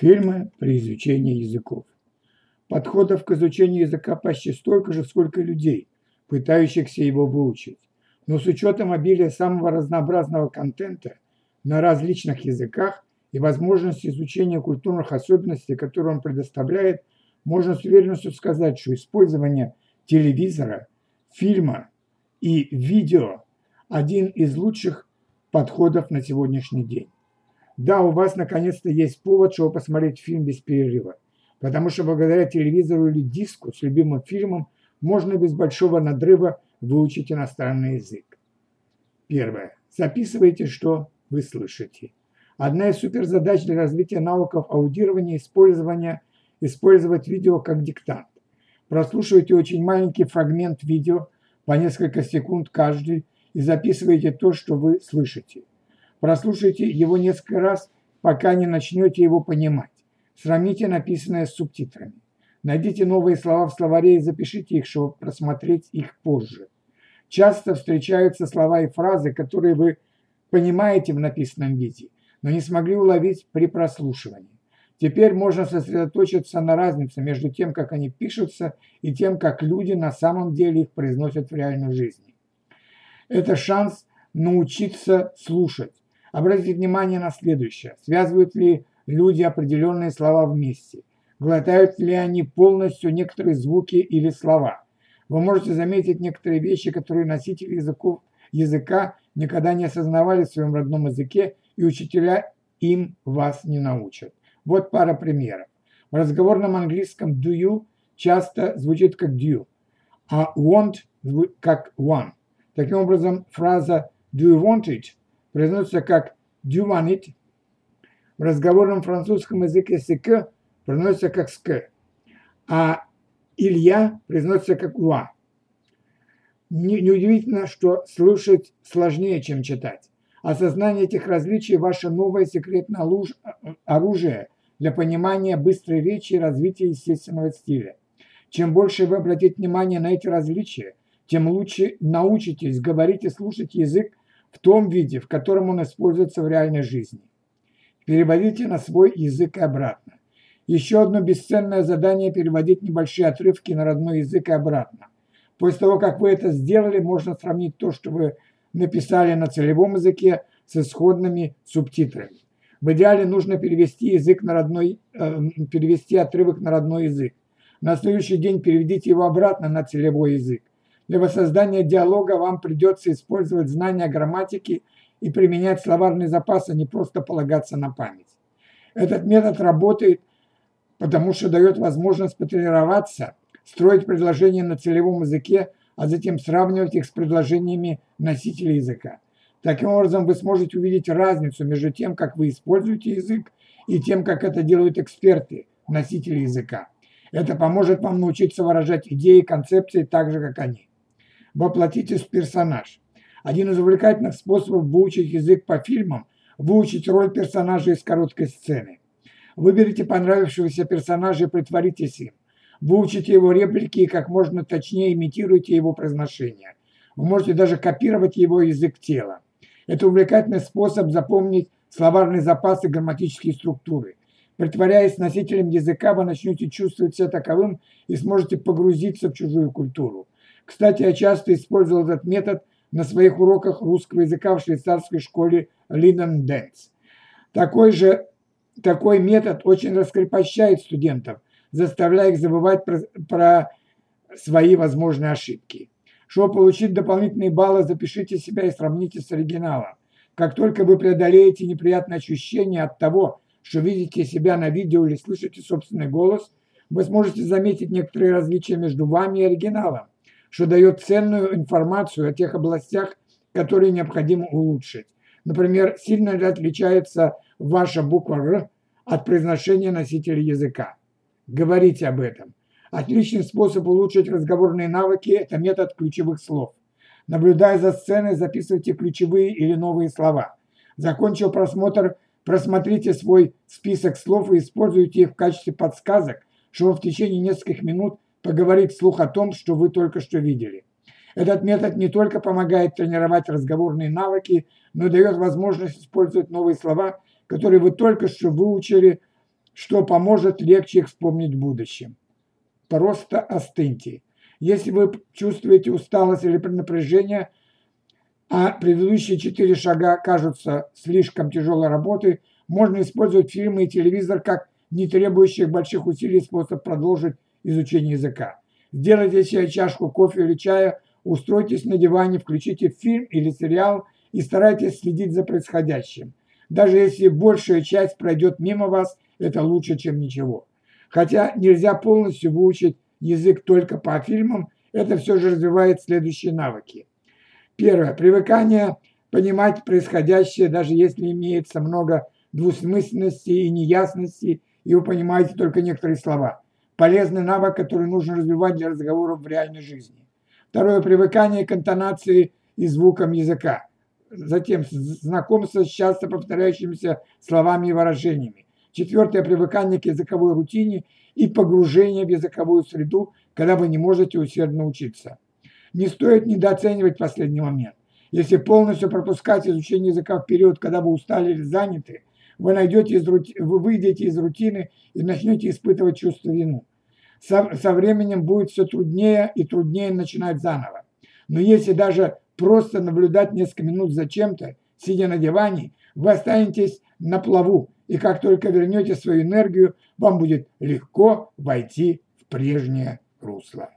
Фильмы при изучении языков. Подходов к изучению языка почти столько же, сколько людей, пытающихся его выучить. Но с учетом обилия самого разнообразного контента на различных языках и возможности изучения культурных особенностей, которые он предоставляет, можно с уверенностью сказать, что использование телевизора, фильма и видео – один из лучших подходов на сегодняшний день. Да, у вас наконец-то есть повод, чтобы посмотреть фильм без перерыва, потому что благодаря телевизору или диску с любимым фильмом можно без большого надрыва выучить иностранный язык. Первое. Записывайте, что вы слышите. Одна из суперзадач для развития навыков аудирования – использования, использовать видео как диктант. Прослушивайте очень маленький фрагмент видео по несколько секунд каждый и записывайте то, что вы слышите. Прослушайте его несколько раз, пока не начнете его понимать. Сравните написанное с субтитрами. Найдите новые слова в словаре и запишите их, чтобы просмотреть их позже. Часто встречаются слова и фразы, которые вы понимаете в написанном виде, но не смогли уловить при прослушивании. Теперь можно сосредоточиться на разнице между тем, как они пишутся, и тем, как люди на самом деле их произносят в реальной жизни. Это шанс научиться слушать. Обратите внимание на следующее. Связывают ли люди определенные слова вместе? Глотают ли они полностью некоторые звуки или слова? Вы можете заметить некоторые вещи, которые носители языков, языка никогда не осознавали в своем родном языке, и учителя им вас не научат. Вот пара примеров. В разговорном английском do you часто звучит как do, а want как one. Таким образом, фраза do you want it произносится как it. В разговорном французском языке ск произносится как ск, а Илья произносится как уа. Неудивительно, что слушать сложнее, чем читать. Осознание этих различий – ваше новое секретное оружие для понимания быстрой речи и развития естественного стиля. Чем больше вы обратите внимание на эти различия, тем лучше научитесь говорить и слушать язык в том виде, в котором он используется в реальной жизни. Переводите на свой язык и обратно. Еще одно бесценное задание – переводить небольшие отрывки на родной язык и обратно. После того, как вы это сделали, можно сравнить то, что вы написали на целевом языке с исходными субтитрами. В идеале нужно перевести язык на родной, э, перевести отрывок на родной язык. На следующий день переведите его обратно на целевой язык. Для воссоздания диалога вам придется использовать знания грамматики и применять словарный запас, а не просто полагаться на память. Этот метод работает, потому что дает возможность потренироваться, строить предложения на целевом языке, а затем сравнивать их с предложениями носителя языка. Таким образом, вы сможете увидеть разницу между тем, как вы используете язык, и тем, как это делают эксперты, носители языка. Это поможет вам научиться выражать идеи и концепции так же, как они. Воплотитесь в персонаж. Один из увлекательных способов выучить язык по фильмам – выучить роль персонажа из короткой сцены. Выберите понравившегося персонажа и притворитесь им. Выучите его реплики и как можно точнее имитируйте его произношение. Вы можете даже копировать его язык тела. Это увлекательный способ запомнить словарный запас и грамматические структуры. Притворяясь носителем языка, вы начнете чувствовать себя таковым и сможете погрузиться в чужую культуру. Кстати, я часто использовал этот метод на своих уроках русского языка в швейцарской школе Линен Дэнс. Такой же такой метод очень раскрепощает студентов, заставляя их забывать про, про свои возможные ошибки. Чтобы получить дополнительные баллы, запишите себя и сравните с оригиналом. Как только вы преодолеете неприятное ощущение от того, что видите себя на видео или слышите собственный голос, вы сможете заметить некоторые различия между вами и оригиналом, что дает ценную информацию о тех областях, которые необходимо улучшить. Например, сильно ли отличается ваша буква «Р» от произношения носителя языка. Говорите об этом. Отличный способ улучшить разговорные навыки – это метод ключевых слов. Наблюдая за сценой, записывайте ключевые или новые слова. Закончив просмотр, просмотрите свой список слов и используйте их в качестве подсказок, чтобы в течение нескольких минут поговорить вслух о том, что вы только что видели. Этот метод не только помогает тренировать разговорные навыки, но и дает возможность использовать новые слова, которые вы только что выучили что поможет легче их вспомнить в будущем. Просто остыньте. Если вы чувствуете усталость или напряжение, а предыдущие четыре шага кажутся слишком тяжелой работой, можно использовать фильмы и телевизор как не требующих больших усилий способ продолжить изучение языка. Сделайте себе чашку кофе или чая, устройтесь на диване, включите фильм или сериал и старайтесь следить за происходящим. Даже если большая часть пройдет мимо вас, это лучше, чем ничего. Хотя нельзя полностью выучить язык только по фильмам, это все же развивает следующие навыки. Первое. Привыкание понимать происходящее, даже если имеется много двусмысленности и неясности, и вы понимаете только некоторые слова. Полезный навык, который нужно развивать для разговоров в реальной жизни. Второе. Привыкание к интонации и звукам языка. Затем знакомство с часто повторяющимися словами и выражениями. Четвертое. Привыкание к языковой рутине и погружение в языковую среду, когда вы не можете усердно учиться. Не стоит недооценивать последний момент. Если полностью пропускать изучение языка в период, когда вы устали или заняты, вы, найдете из рути... вы выйдете из рутины и начнете испытывать чувство вины. Со, со временем будет все труднее и труднее начинать заново. Но если даже просто наблюдать несколько минут за чем-то, сидя на диване, вы останетесь на плаву, и как только вернете свою энергию, вам будет легко войти в прежнее русло.